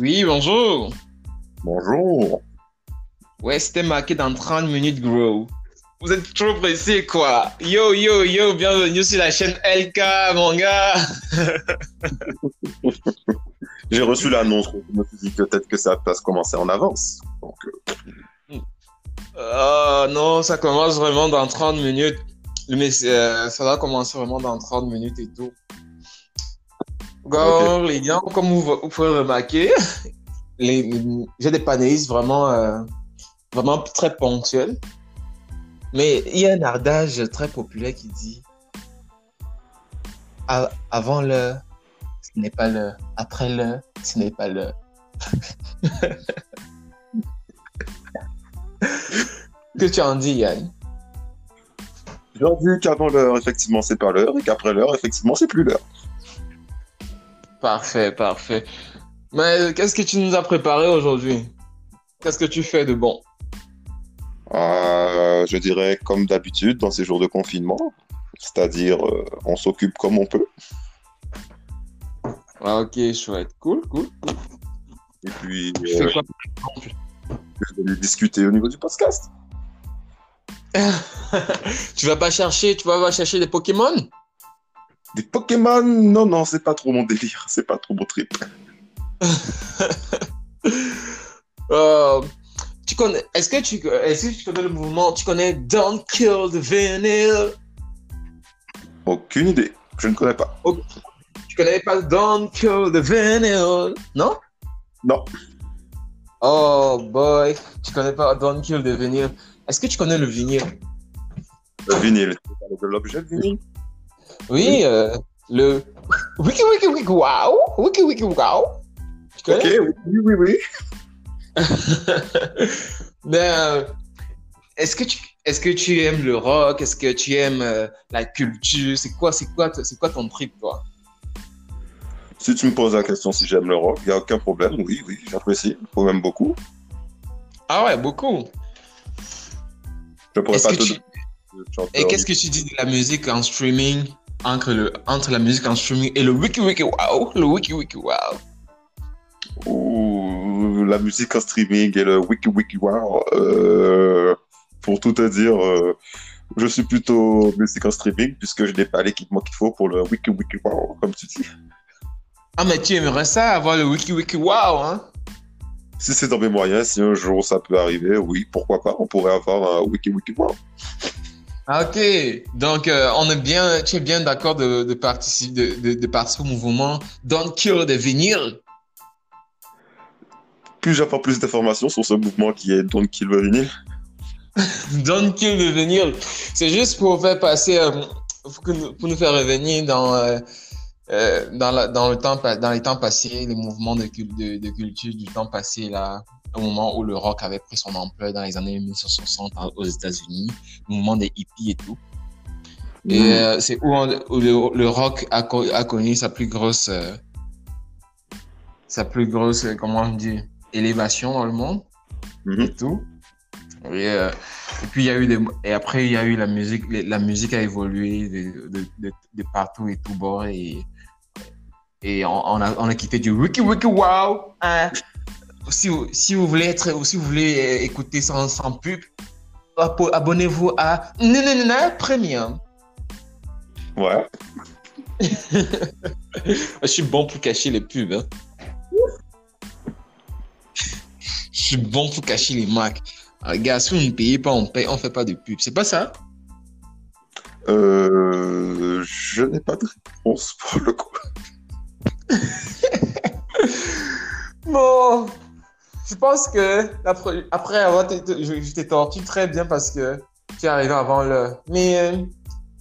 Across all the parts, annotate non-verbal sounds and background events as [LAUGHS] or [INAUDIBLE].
Oui, bonjour. Bonjour. Ouais, c'était marqué dans 30 minutes, gros. Vous êtes trop pressé, quoi. Yo, yo, yo, bienvenue sur la chaîne LK, mon gars. [LAUGHS] J'ai reçu l'annonce, je me suis dit peut-être que ça va se commencer en avance. Donc, euh, Oh non, ça commence vraiment dans 30 minutes. Mais euh, ça va commencer vraiment dans 30 minutes et tout. Bon, les gars, comme vous, vous pouvez remarquer, [LAUGHS] j'ai des panélistes vraiment, euh, vraiment très ponctuels. Mais il y a un ardage très populaire qui dit avant l'heure, ce n'est pas l'heure. Après l'heure, ce n'est pas l'heure. [LAUGHS] que tu en dis, Yann? J'ai dit qu'avant l'heure, effectivement, c'est pas l'heure, et qu'après l'heure, effectivement, c'est plus l'heure. Parfait, parfait. Mais qu'est-ce que tu nous as préparé aujourd'hui? Qu'est-ce que tu fais de bon? Euh, je dirais comme d'habitude dans ces jours de confinement, c'est-à-dire euh, on s'occupe comme on peut. Ah, Ok, chouette. Cool, cool. Et puis, Tu euh, je vais discuter au niveau du podcast. [LAUGHS] Tu vas pas chercher, tu vas pas chercher des Pokémon? Des Pokémon, non, non, c'est pas trop mon délire, c'est pas trop mon trip. [LAUGHS] Euh, tu connais, est-ce que tu, est-ce que tu connais le mouvement? Tu connais Don't Kill the Vinyl? Aucune idée, je ne connais pas. Tu connais pas Don't Kill the Vinyl? Non? Non, Oh boy, tu connais pas Don't Kill the Vinyl? Est-ce que tu connais le vinyle? Le vinyle, tu parles de l'objet vinyle? Oui, euh, le Wiki Wiki Wiki Wow, Wiki Wiki Wow. Tu Ok, oui, oui, oui. Mais [LAUGHS] euh, est-ce que tu est-ce que tu aimes le rock? Est-ce que tu aimes euh, la culture? C'est quoi c'est quoi c'est quoi ton trip toi? Si tu me poses la question si j'aime le rock, il n'y a aucun problème. Oui, oui, j'apprécie. Faut même beaucoup. Ah ouais, beaucoup. Je pourrais pas te tu-. Et qu'est-ce que tu dis de la musique en streaming? Entre le entre la musique en streaming et le wiki wiki wow, le wiki wiki wow. Ouh, la musique en streaming et le wiki wiki wow. euh, pour tout te dire, euh, je suis plutôt musique en streaming puisque je n'ai pas l'équipement qu'il faut pour le wiki wiki wow, comme tu dis. Ah mais tu aimerais ça avoir le wiki wiki wow hein? Si c'est dans mes moyens, si un jour ça peut arriver, oui, pourquoi pas, on pourrait avoir un wiki wiki wow. Ah, Ok, donc euh, on est bien, tu es bien d'accord de, de participer de, de, de participer au mouvement Don't Kill the Vinyl. Puis-je avoir plus d'informations sur ce mouvement qui est Don't Kill the Vinyl [LAUGHS] Don't Kill the Vinyl. C'est juste pour faire passer, euh, pour, nous, pour nous faire revenir dans euh, dans, la, dans le temps dans les temps passés, les mouvements de, de culture du temps passé là, moment où le rock avait pris son ampleur dans les années 1960 en- aux États-Unis, le mouvement des hippies et tout. Et Mm. euh, c'est où, on- où le, le rock a, co- a connu sa plus grosse, euh, sa plus grosse, euh, comment on dit, élévation dans le monde Mhm. et tout. Et, euh, et puis il y a eu des, et après il y a eu la musique, la musique a évolué de, de, de, de partout et tout bord et et on, on a on a quitté du wiki wiki wow. hein. Si vous si vous voulez être ou si vous voulez euh, écouter sans sans pub, abo- abonnez-vous à Nanana Premium. Ouais. [LAUGHS] Je suis bon pour cacher les pubs. Hein. Je suis bon pour cacher les marques. Ah, gars, si vous ne payez pas, on paye, on fait pas de pub. C'est pas ça? Euh, je n'ai pas de réponse pour le coup. [LAUGHS] Bon, je pense que après avoir été, je, t'ai tordu très bien parce que tu es arrivé avant l'heure. Mais euh,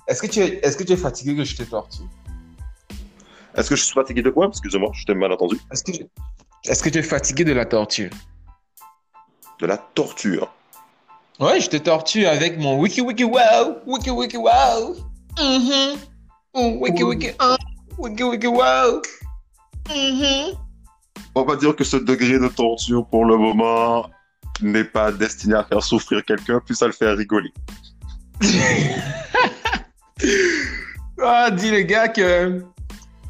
est-ce que tu es, est-ce que tu es fatigué que je t'ai tordu? Est-ce que je suis fatigué de quoi? Excusez-moi, je t'ai mal entendu. Est-ce que, est-ce que tu es fatigué de la torture? De la torture. Ouais, je te tortue avec mon wiki wiki wow, wiki wiki wow. Mhm. Mm, Wiki wiki wiki wiki wow. Mhm. On va dire que ce degré de torture pour le moment n'est pas destiné à faire souffrir quelqu'un, plus à le faire rigoler. [LAUGHS] Ah, dis les gars que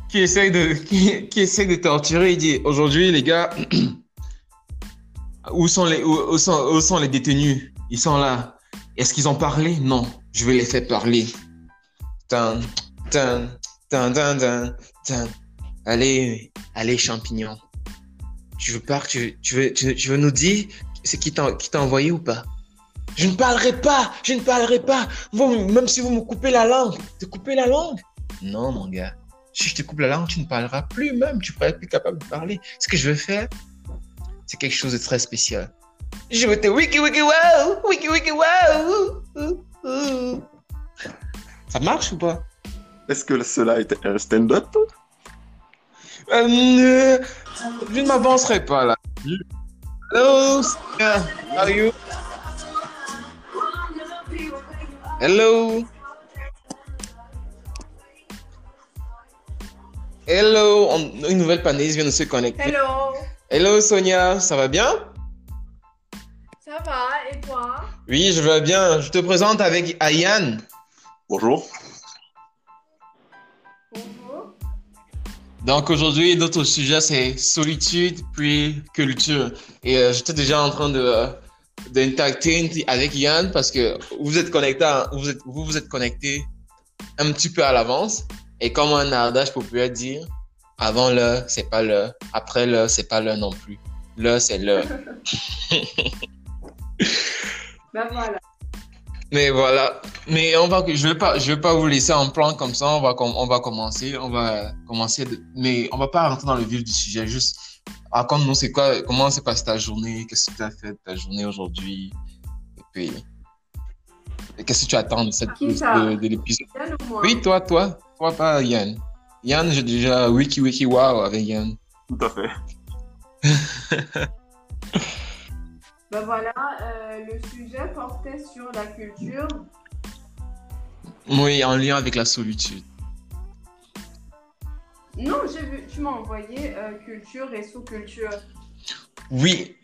qui essaye de, qui, de torturer. Il dit aujourd'hui, les gars, [CLEARS THROAT] où sont les, où, sont, où sont les détenus? Ils sont là. Est-ce qu'ils ont parlé? Non. Je vais les faire parler. Allez, allez, champignon. Tu veux pas, tu, veux, tu, veux nous dire c'est qui t'a envoyé ou pas? Je ne parlerai pas, je ne parlerai pas. Même si vous me coupez la langue, te coupez la langue Non, mon gars. Si je te coupe la langue, tu ne parleras plus même. Tu ne seras plus capable de parler. Ce que je veux faire, c'est quelque chose de très spécial. Je vais te wiki wiki wow, wiki wiki wow. Ça marche ou pas? Est-ce que cela était un stand-up? Euh, Je ne m'avancerai pas là. Hello, Sonia. how are you? Hello? Hello, on- une nouvelle panéliste vient de se connecter. Hello, Hello Sonia, ça va bien? ça va et toi? Oui, je vais bien. Je te présente avec Ayan. Bonjour. Bonjour. Donc aujourd'hui, notre sujet c'est solitude puis culture. Et euh, j'étais déjà en train de euh, d'interacter avec Yann parce que vous êtes connecté, vous êtes vous êtes connecté un petit peu à l'avance. Et comme un ardage populaire dire, avant l'heure c'est pas l'heure, après l'heure c'est pas l'heure non plus. L'heure c'est l'heure. [LAUGHS] Ben voilà. Mais voilà. Mais on va, je vais pas, je vais pas vous laisser en plan comme ça. On va, com- on va commencer. On va commencer. de- mais on va pas rentrer dans le vif du sujet. Juste, raconte-nous c'est quoi, comment s'est passée ta journée, qu'est-ce que tu as fait de ta journée aujourd'hui, et puis, qu'est-ce que tu attends de cette, de, de l'épisode? Yann ou moi Oui, toi, toi, toi, pas Yann. Yann, j'ai déjà wiki wiki wow avec Yann. Tout à fait. [LAUGHS] Ben voilà, euh, le sujet portait sur la culture. Oui, en lien avec la solitude. Non, j'ai vu, tu m'as envoyé euh, culture et sous-culture. Oui,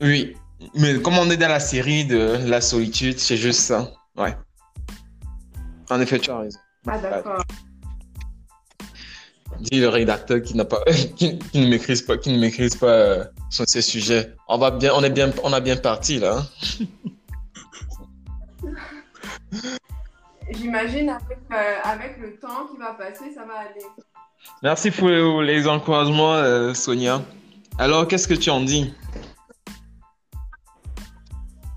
oui. Mais comme on est dans la série de la solitude, c'est juste ça. Ouais. En effet, tu as raison. Ah d'accord. Dis le rédacteur qui n'a pas, [LAUGHS] qui, qui ne maîtrise pas, qui ne maîtrise pas euh, sur ces sujets. On va bien, on est bien, on a bien parti là. hein. [LAUGHS] J'imagine avec, euh, avec le temps qui va passer, ça va aller. Merci pour les encouragements, euh, Sonia. Alors, qu'est-ce que tu en dis?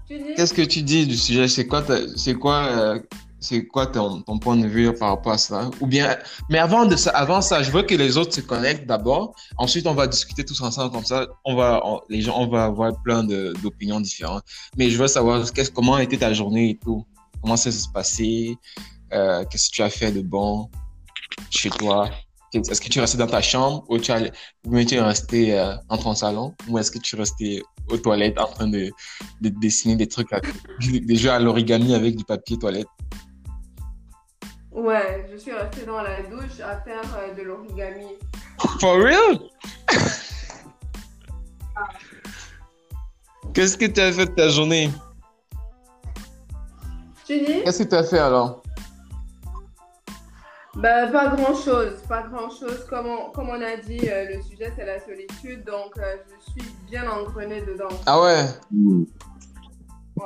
Dis? Qu'est-ce que tu dis du sujet? C'est quoi, c'est quoi, euh, c'est quoi ton, ton point de vue par rapport à ça? Ou bien, mais avant de ça, avant ça, je veux que les autres se connectent d'abord. Ensuite, on va discuter tous ensemble comme ça. On va, les gens, on va avoir plein d'opinions différentes. Mais je veux savoir comment été ta journée et tout? Comment ça s'est passé? Euh, Qu'est-ce que tu as fait de bon chez toi? Est-ce que tu es resté dans ta chambre ou tu bien tu es resté euh, ton salon? Ou est-ce que tu es resté aux toilettes en train de, de dessiner des trucs, des jeux à l'origami avec du papier toilette? Ouais, je suis restée dans la douche à faire euh, de l'origami. For real? Qu'est-ce que tu as fait de ta journée? Tu dis? Qu'est-ce que tu as fait alors? Ben, pas grand chose, pas grand chose. Comme on, comme on a dit, euh, le sujet c'est la solitude, donc euh, je suis bien engrenée dedans. Ah ouais? Ouais.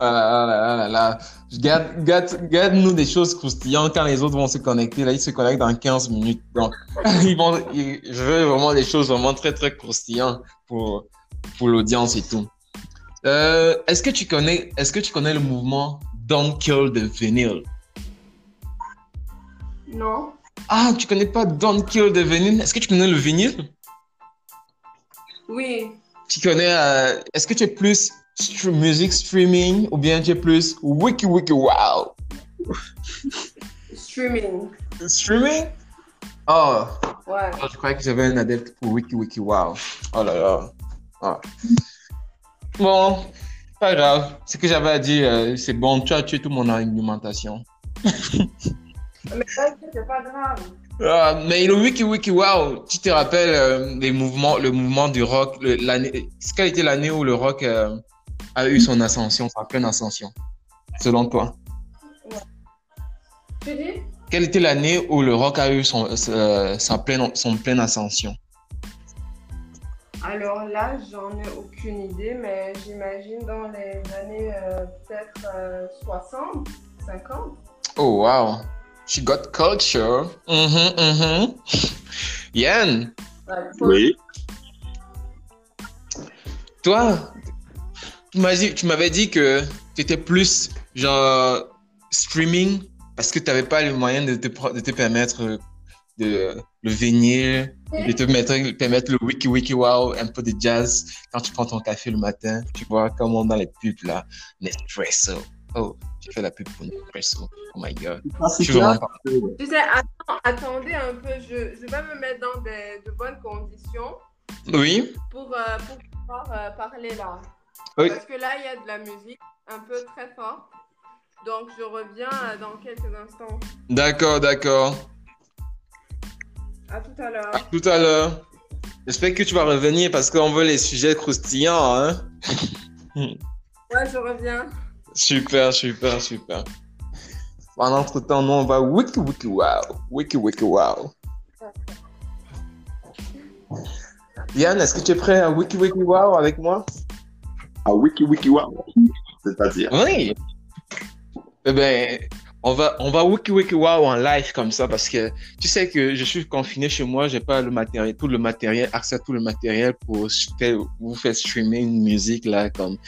Ah là là là là là. Garde, garde, garde-nous des choses croustillantes quand les autres vont se connecter. Là, ils se connectent dans 15 minutes. Donc, [LAUGHS] ils vont, ils- je veux vraiment des choses vraiment très, très croustillantes pour, pour l'audience et tout. Euh, est-ce que tu connais, est-ce que tu connais le mouvement Don't Kill the Vinyl? Non Ah, tu connais pas Don't Kill the Vinyl? Est-ce que tu connais le vinyle? Oui. Tu connais, euh, est-ce que tu es plus str- music streaming ou bien tu es plus wiki wiki wow? Streaming. Streaming? Oh, Ouais. je croyais que j'avais un adepte pour wiki wiki wow. Oh là là. Ah. Bon, pas grave. Ce que j'avais à dire, euh, c'est bon, tu as tué toute mon argumentation. [LAUGHS] Mais ça, c'est pas grave. Ah, mais le wiki wiki wow, tu te rappelles euh, les mouvements, le mouvement du rock, l'année, quelle était l'année où le rock euh, a eu son ascension, sa pleine ascension, selon toi? Tu dis quelle était l'année où le rock a eu son, euh, sa pleine, son pleine ascension? Alors là, j'en ai aucune idée, mais j'imagine dans les années euh, peut-être euh, 60, 50. Oh, wow. She got culture. Mhm, mhm. Yann, Ouais, Oui. toi, tu m'as dit- tu m'avais dit que tu étais plus genre streaming parce que tu n'avais pas les moyens de te, pro- de te permettre de, le vinyle, de te mettre, permettre le wiki wiki wow, un peu de jazz quand tu prends ton café le matin. Tu vois, comme on dans les pubs là, Nespresso. Oh, j'ai fait la pub pour Nespresso. Oh my god. Pas- Tu sais, attends- attendez un peu, je, je vais me mettre dans des- de bonnes conditions Oui, pour, euh, pour pouvoir euh, parler là. Oui. Parce que là, il y a de la musique un peu très forte. Donc, je reviens euh, dans quelques instants. d'accord, d'accord. À tout à l'heure. À tout à l'heure. J'espère que tu vas revenir parce qu'on veut les sujets croustillants, hein. [LAUGHS] Ouais, je reviens. Super, super, super. Pendant ce temps, nous, on va wiki wiki wow. Wiki wiki wow. Yann, est-ce que tu es prêt à wiki wiki wow avec moi? Ah, wiki wiki wow. C'est-à-dire. Oui. Eh ben, on va, on va wiki wiki wow en live comme ça parce que tu sais que je suis confiné chez moi, j'ai pas le matériel, tout le matériel, accès à tout le matériel pour faire- vous faire streamer une musique là comme.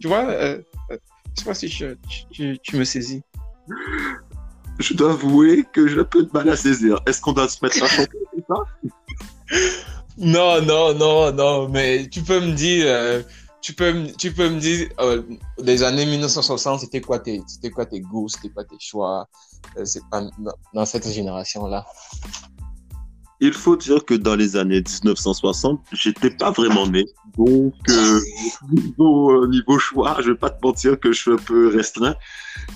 Tu vois, euh, euh, je sais pas si je- tu, tu- tu me saisis. Je dois avouer que j'ai un peu de mal à saisir. Est-ce qu'on doit se mettre à chanter? Non, non, non, non, mais tu peux me dire, euh, tu peux, tu peux me dire, euh, des années 1960, c'était quoi tes, c'était quoi tes goûts, c'était quoi tes choix, euh, c'est pas dans, dans cette génération-là? Il faut dire que dans les années 1960, j'étais pas vraiment né. Donc, euh, niveau, euh, niveau choix, je vais pas te mentir que je suis un peu restreint.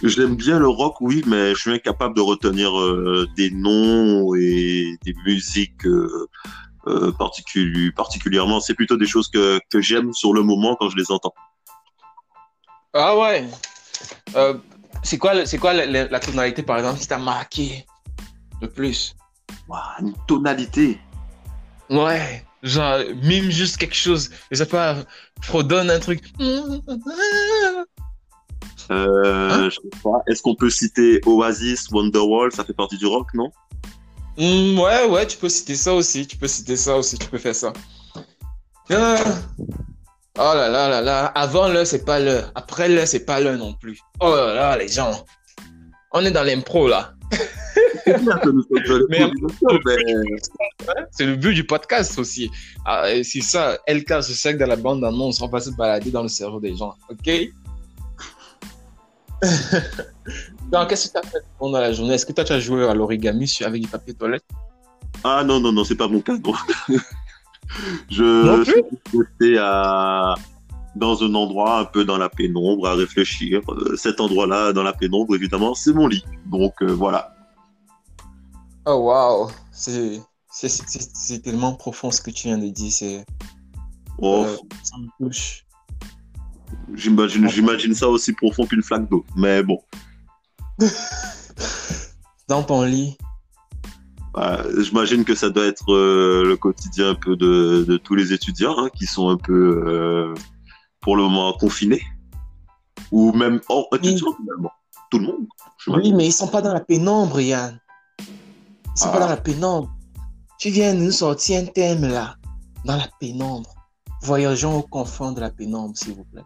J'aime bien le rock, oui, mais je suis incapable de retenir euh, des noms et des musiques euh, particu- particulièrement. C'est plutôt des choses que, que j'aime sur le moment quand je les entends. Ah ouais. C'est quoi, c'est quoi la tonalité, par exemple, qui t'a marqué le plus? Ouah, une tonalité. Ouais, genre, mime juste quelque chose, je sais pas, fredonne un truc. Euh, Hein je sais pas. Est-ce qu'on peut citer Oasis, Wonderwall? Ça fait partie du rock, non? Hmm, ouais, ouais, tu peux citer ça aussi. Tu peux citer ça aussi. Tu peux faire ça. Ah. Oh là là là là. Avant l'heure, c'est pas l'heure. Après l'heure, c'est pas l'heure non plus. Oh là là, les gens. On est dans l'impro là. [LAUGHS] C'est bien que nous sommes dans les Mais- productions, mais- C'est le but du podcast aussi. Ah, c'est ça. LK, sais que dans la bande d'annonce, on va se balader dans le cerveau des gens. OK? [LAUGHS] Donc, qu'est-ce que tu as fait pendant la journée? Est-ce que toi, tu as joué à l'origami avec du papier toilette? Ah non, non, non, c'est pas mon cas. [LAUGHS] non. Je suis resté à... dans un endroit un peu dans la pénombre à réfléchir. Euh, Cet endroit-là, dans la pénombre, évidemment, c'est mon lit. Donc euh, voilà. Oh wow, c'est tellement profond ce que tu viens de dire, c'est Oh, euh, ça me touche. J'imagine, j'imagine ça aussi profond qu'une flaque d'eau. Mais bon, [LAUGHS] Dans ton lit, euh, j'imagine que ça doit être euh, le quotidien un peu de, de tous les étudiants hein, qui sont un peu, euh, pour le moment, confinés. Ou même hors étudiants, finalement. Tout le monde. oui, mais ils sont pas dans la pénombre, Yann. Ah. pas dans la pénombre. Tu viens de nous sortir un thème là, dans la pénombre. Voyageons au confins de la pénombre, s'il vous plaît.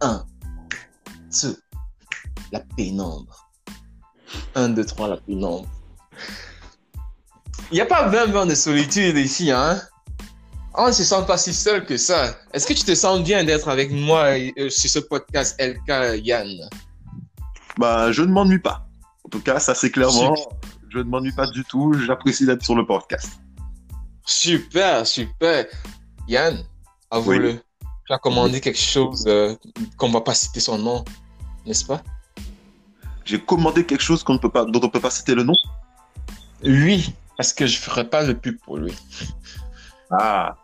Un, deux, la pénombre. Un, deux, trois, la pénombre. Il n'y a pas 20 ans de solitude ici, hein? On ne se sent pas si seul que ça. Est-ce que tu te sens bien d'être avec moi euh, sur ce podcast LK Yann? Bah, je ne m'ennuie pas. En tout cas, ça c'est clairement. Je ne m'ennuie pas du tout. J'apprécie d'être sur le podcast. Super, super. Yann, avoue-le. Tu as commandé quelque chose euh, qu'on ne va pas citer son nom, n'est-ce pas? J'ai commandé quelque chose qu'on ne peut pas, dont on ne peut pas citer le nom? Lui, parce que je ne ferai pas de pub pour lui. Ah.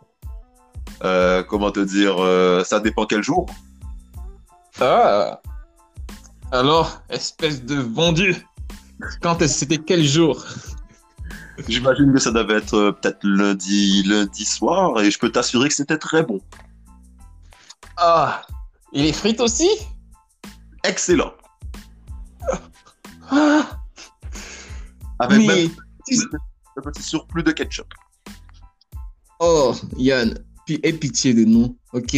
Euh, comment te dire euh, Ça dépend quel jour. Ah. Alors, espèce de vendu. Quand est-ce- c'était quel jour? J'imagine que ça devait être euh, peut-être lundi, lundi soir, et je peux t'assurer que c'était très bon. Ah. Et les frites aussi? Excellent. Ah. Avec Mais- même un petit surplus de ketchup. Oh, Yann, puis aie pitié de nous, ok?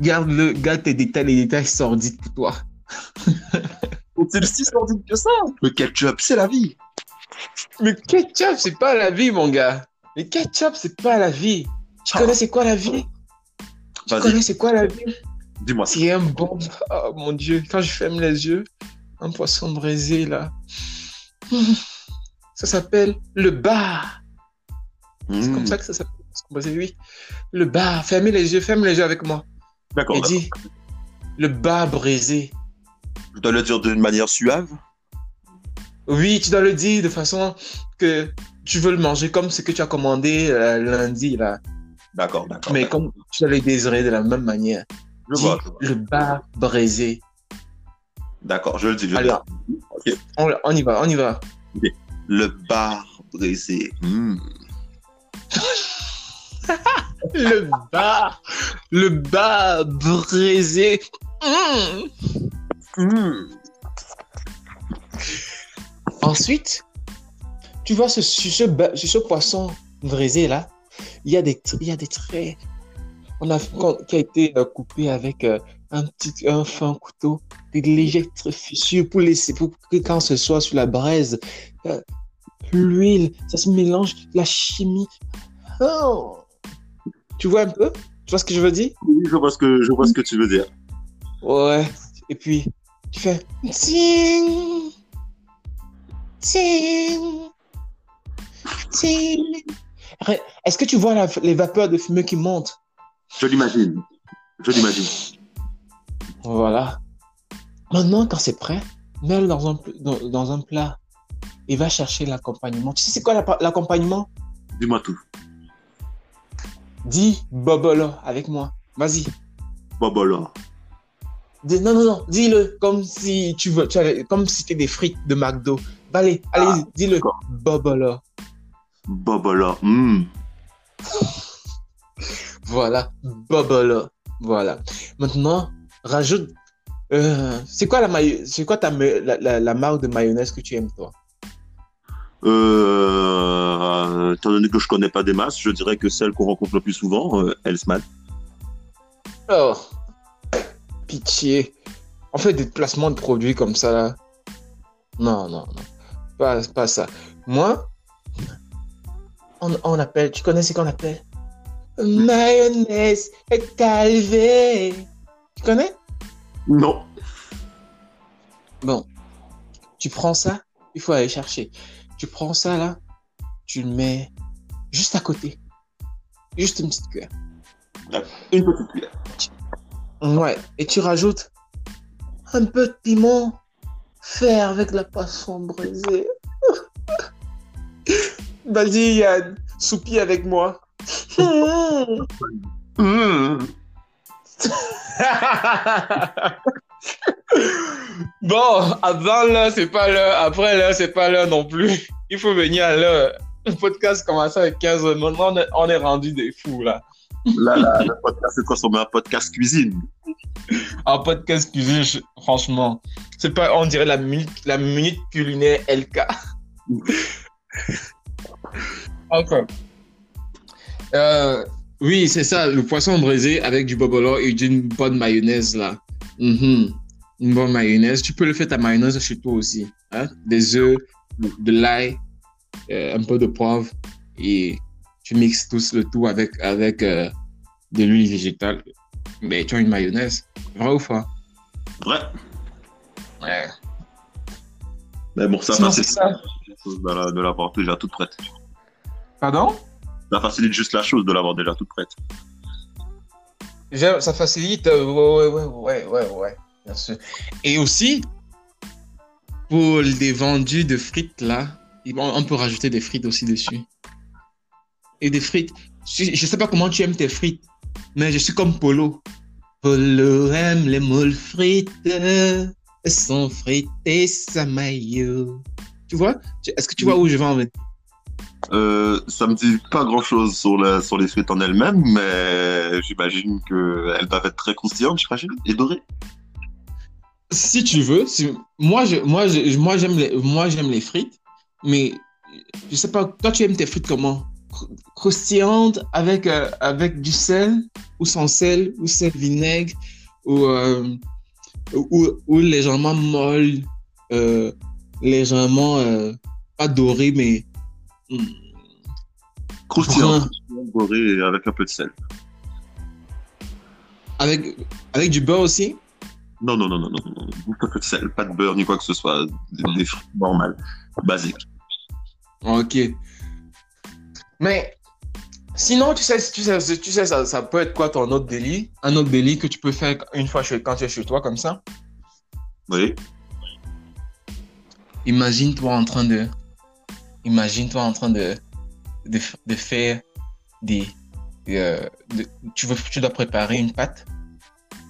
Garde-le, garde tes détails, les détails sordides pour toi. [LAUGHS] C'est si que ça. Le ketchup, c'est la vie. Mais ketchup, c'est pas la vie, mon gars. Mais ketchup, c'est pas la vie. Tu Ah. connais c'est quoi la vie? Tu connais c'est quoi la vie? Dis-moi ça. C'est un bon. Oh mon dieu, quand je ferme les yeux, un poisson braisé là. [LAUGHS] Ça s'appelle le bar. C'est Mmh. comme ça que ça s'appelle. le oui. Le bar. Fermez les yeux, ferme les yeux avec moi. D'accord. Et dis le bar braisé. Je dois le dire d'une manière suave? Oui, tu dois le dire de façon que tu veux le manger comme ce que tu as commandé euh, lundi là. D'accord, d'accord. Mais comme tu dois le désirer de la même manière. Je Dis vois. je vois. le bar braisé. D'accord, je le dis. je le Allez, dis. On, on y va, on y va. Le bar brisé. Mmh. [LAUGHS] Le bar, le bar braisé. Mmh. Mmh. Ensuite, tu vois ce, sur ce, ba- sur ce poisson braisé là, il y a des, il y a des traits. On a, qui a été euh, coupé avec euh, un petit, un fin couteau, des légères fissures pour laisser, pour que quand ce soit sur la braise, euh, l'huile, ça se mélange, la chimie. Oh. Tu vois un peu? Tu vois ce que je veux dire? Oui, je vois ce que je vois ce que tu veux dire. Ouais. Et puis, tu fais ting, ting, ting. Ré- Est-ce que tu vois la- les vapeurs de fumée qui montent? Je l'imagine. Je l'imagine. Voilà. Maintenant, quand c'est prêt, mets-le dans un, dans, dans un plat et va chercher l'accompagnement. Tu sais c'est quoi l'accompagnement? Dis-moi tout. Dis bobolo avec moi. Vas-y. Bobola. Dis- non, non, non. Dis-le comme si tu veux, tu avais- comme si c'était des frites de McDo. Allez, allez, dis-le. d'accord. Bobolo. Bobola. Mmh. [LAUGHS] Voilà, Bobolo. Voilà. Maintenant, rajoute. euh, c'est quoi la mayo- c'est quoi ta la, la- la marque de mayonnaise que tu aimes toi? Euh, étant donné que je connais pas des masses, je dirais que celle qu'on rencontre le plus souvent, euh, Hellsman. Oh, pitié. On fait des placements de produits comme ça là. Non, non, non. Pas, pas ça. Moi, on, on appelle. Tu connais ce qu'on appelle? Mayonnaise calvé. Tu connais? Non. Bon, tu prends ça, il faut aller chercher. Tu prends ça là, tu le mets juste à côté. Juste une petite cuillère. Une petite cuillère. Ouais, et tu rajoutes un peu de piment fait avec la poisson braisée. [LAUGHS] Vas-y Yann, avec moi. [LAUGHS] Mmh. [LAUGHS] bon, avant là, c'est pas l'heure. Après là, c'est pas l'heure non plus. Il faut venir à l'heure. Le podcast commence avec 15 heures. Maintenant, on est rendu des fous là. Là, là, le podcast s'est transformé en podcast cuisine. En podcast cuisine, je- franchement, c'est pas, on dirait la minute, la minute culinaire LK. Encore. [LAUGHS] Euh, oui, c'est ça, le poisson braisé avec du bobolo et d'une bonne mayonnaise là. Mhm. Une bonne mayonnaise. Tu peux le faire ta mayonnaise chez toi aussi. Hein? Des œufs, de l'ail, euh, un peu de poivre et tu mixes tout le tout avec, avec euh, de l'huile végétale. Mais tu as une mayonnaise. Vrai ou faux? Vrai. Ouais. Mais bon, ça facilite ça. la chose de la- de l'avoir déjà toute prête. Pardon? Ça facilite juste la chose de l'avoir déjà toute prête. Ça facilite. euh, ouais, ouais, ouais, ouais, ouais, ouais, bien sûr. Et aussi, pour les vendus de frites, là, on peut rajouter des frites aussi dessus. Et des frites. Je je sais pas comment tu aimes tes frites, mais je suis comme Polo. Polo aime les moules frites, sont frites et sa maillot. Tu vois? Est-ce que tu vois où je vais en venir? Euh, ça me dit pas grand chose sur, la, sur les frites en elles-mêmes, mais j'imagine qu'elles doivent être très croustillantes, j'imagine, et dorées. Si tu veux, si- moi, je, moi, je- moi, j'aime les, moi, j'aime les frites, mais je sais pas, toi, tu aimes tes frites comment? Cro- Croustillantes avec, euh, avec du sel ou sans sel ou sel vinaigre ou, euh, ou, ou légèrement molle, euh, légèrement pas doré, mais dorées et avec un peu de sel. avec, avec du beurre aussi? Non, non, non, non, non, non, peu de sel, pas de beurre ni quoi que ce soit, des, des frites normales, basiques. Ok. Mais sinon, tu sais, tu sais, tu sais ça, ça peut être quoi ton autre délit? Un autre délit que tu peux faire une fois chez, quand tu es chez toi comme ça? Oui. Imagine-toi en train de. Imagine-toi en train de, de, de faire des. euh, de- tu, veux, tu dois préparer une pâte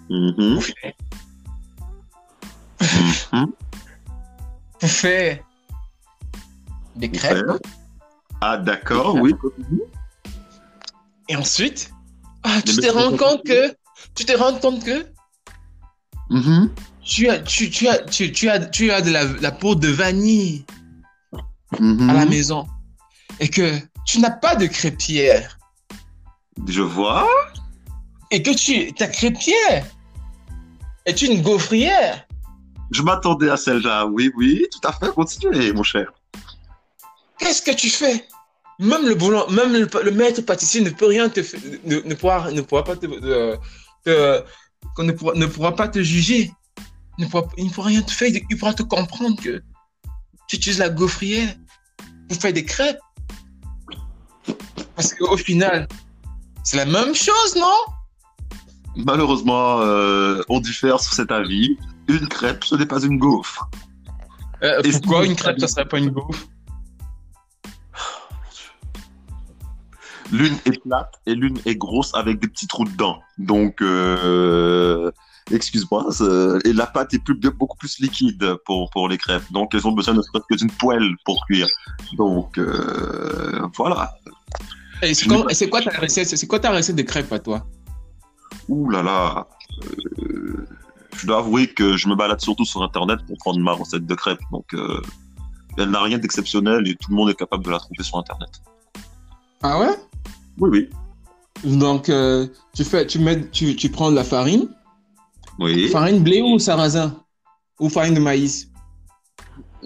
Mhm, pour faire, mhm. [LAUGHS] pour faire des crêpes. Ah, d'accord, oui. Et ensuite, ah, tu te rends compte que. Tu te rends compte que Mhm, tu as, tu, tu as, tu, tu as, tu as de la, la peau de vanille à la maison et que tu n'as pas de crêpière Je vois. et que tu, ta crêpière est une gaufrière. Je m'attendais à celle-là. Oui, oui, tout à fait. Continuez, mon cher. Qu'est-ce que tu fais? Même le boulon, même le, le maître pâtissier ne peut rien te ne, ne pourra, ne pourra pas te, te- te- qu'on ne pourra, ne pourra pas te juger. Ne pourra- il ne pourra rien te faire. Il pourra te comprendre que tu utilises la gaufrière pour faire des crêpes. Parce qu'au final, c'est la même chose, non? Malheureusement, euh, on diffère sur cet avis. Une crêpe, ce n'est pas une gaufre. Euh, Et Pourquoi une crêpe, ça serait pas une gaufre? L'une est plate et l'une est grosse avec des petits trous dedans. Donc, euh, excuse-moi. Et la pâte est plus, beaucoup plus liquide pour, pour les crêpes. Donc, elles ont besoin ne serait-ce que d'une poêle pour cuire. Donc, euh, voilà. Et c'est quoi ta recette C'est quoi ta recette de crêpes à toi? Ouh là là. Euh, je dois avouer que je me balade surtout sur Internet pour prendre ma recette de crêpes. Donc, elle n'a rien d'exceptionnel et tout le monde est capable de la trouver sur Internet. Ah ouais? Oui, oui. Donc, euh, tu, fais, tu, mets, tu, tu prends de la farine, Oui. farine blé ou sarrasin? Ou farine de maïs?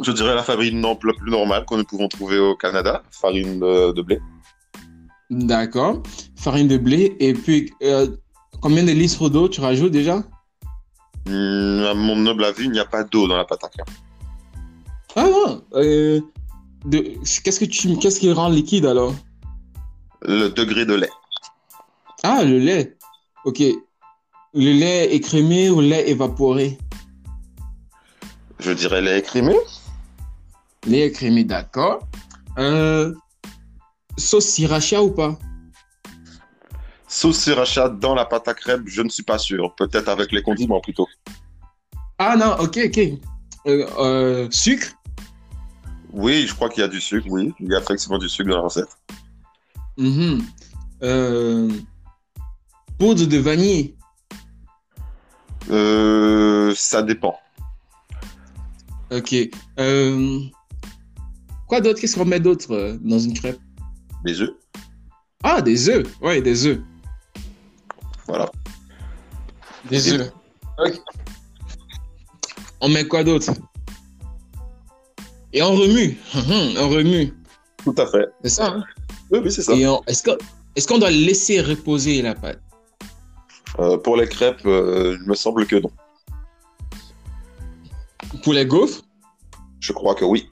Je dirais la farine non, la plus normale que nous pouvons trouver au Canada, farine de, de blé. D'accord. Farine de blé. Et puis, euh, combien de litres d'eau tu rajoutes déjà? Hum, à mon noble avis, il n'y a pas d'eau dans la pâte à crêpes. Ah non euh, Qu'est-ce que tu, qu'est-ce qui rend liquide alors? Le degré de lait. Ah, le lait. Ok. Le lait écrémé ou lait évaporé? Je dirais lait écrémé. Lait écrémé, d'accord. Euh, sauce sriracha ou pas? Sauce sriracha dans la pâte à crêpes, je ne suis pas sûr. Peut-être avec les condiments plutôt. Ah non, ok, ok. Euh, euh, sucre? Oui, je crois qu'il y a du sucre, oui. Il y a effectivement du sucre dans la recette. Mhm. Euh, poudre de vanille. Euh, ça dépend. Ok. Euh, quoi d'autre? Qu'est-ce qu'on met d'autre dans une crêpe? Des œufs, Ah, des œufs. Ouais, des œufs. voilà. Des œufs. Ok. On met quoi d'autre? Et on remue. [LAUGHS] On remue. Tout à fait. C'est ça. hein? Oui, oui, c'est ça. Est-ce qu'on est doit laisser reposer la pâte? Euh, pour les crêpes, euh, il me semble que non. Pour les gaufres? Je crois que oui.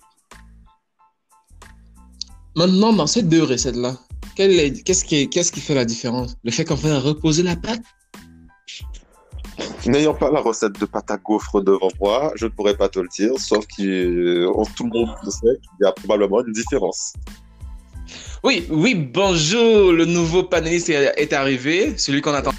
Maintenant, dans ces deux recettes-là, qu'est-ce qui, qui fait la différence? Le fait qu'on fait reposer la pâte? N'ayant pas la recette de pâte à gaufres devant moi, je ne pourrais pas te le dire, sauf que tout le monde le sait qu'il y a probablement une différence. Oui, oui, bonjour, le nouveau panéliste est, arrivé, celui qu'on attend.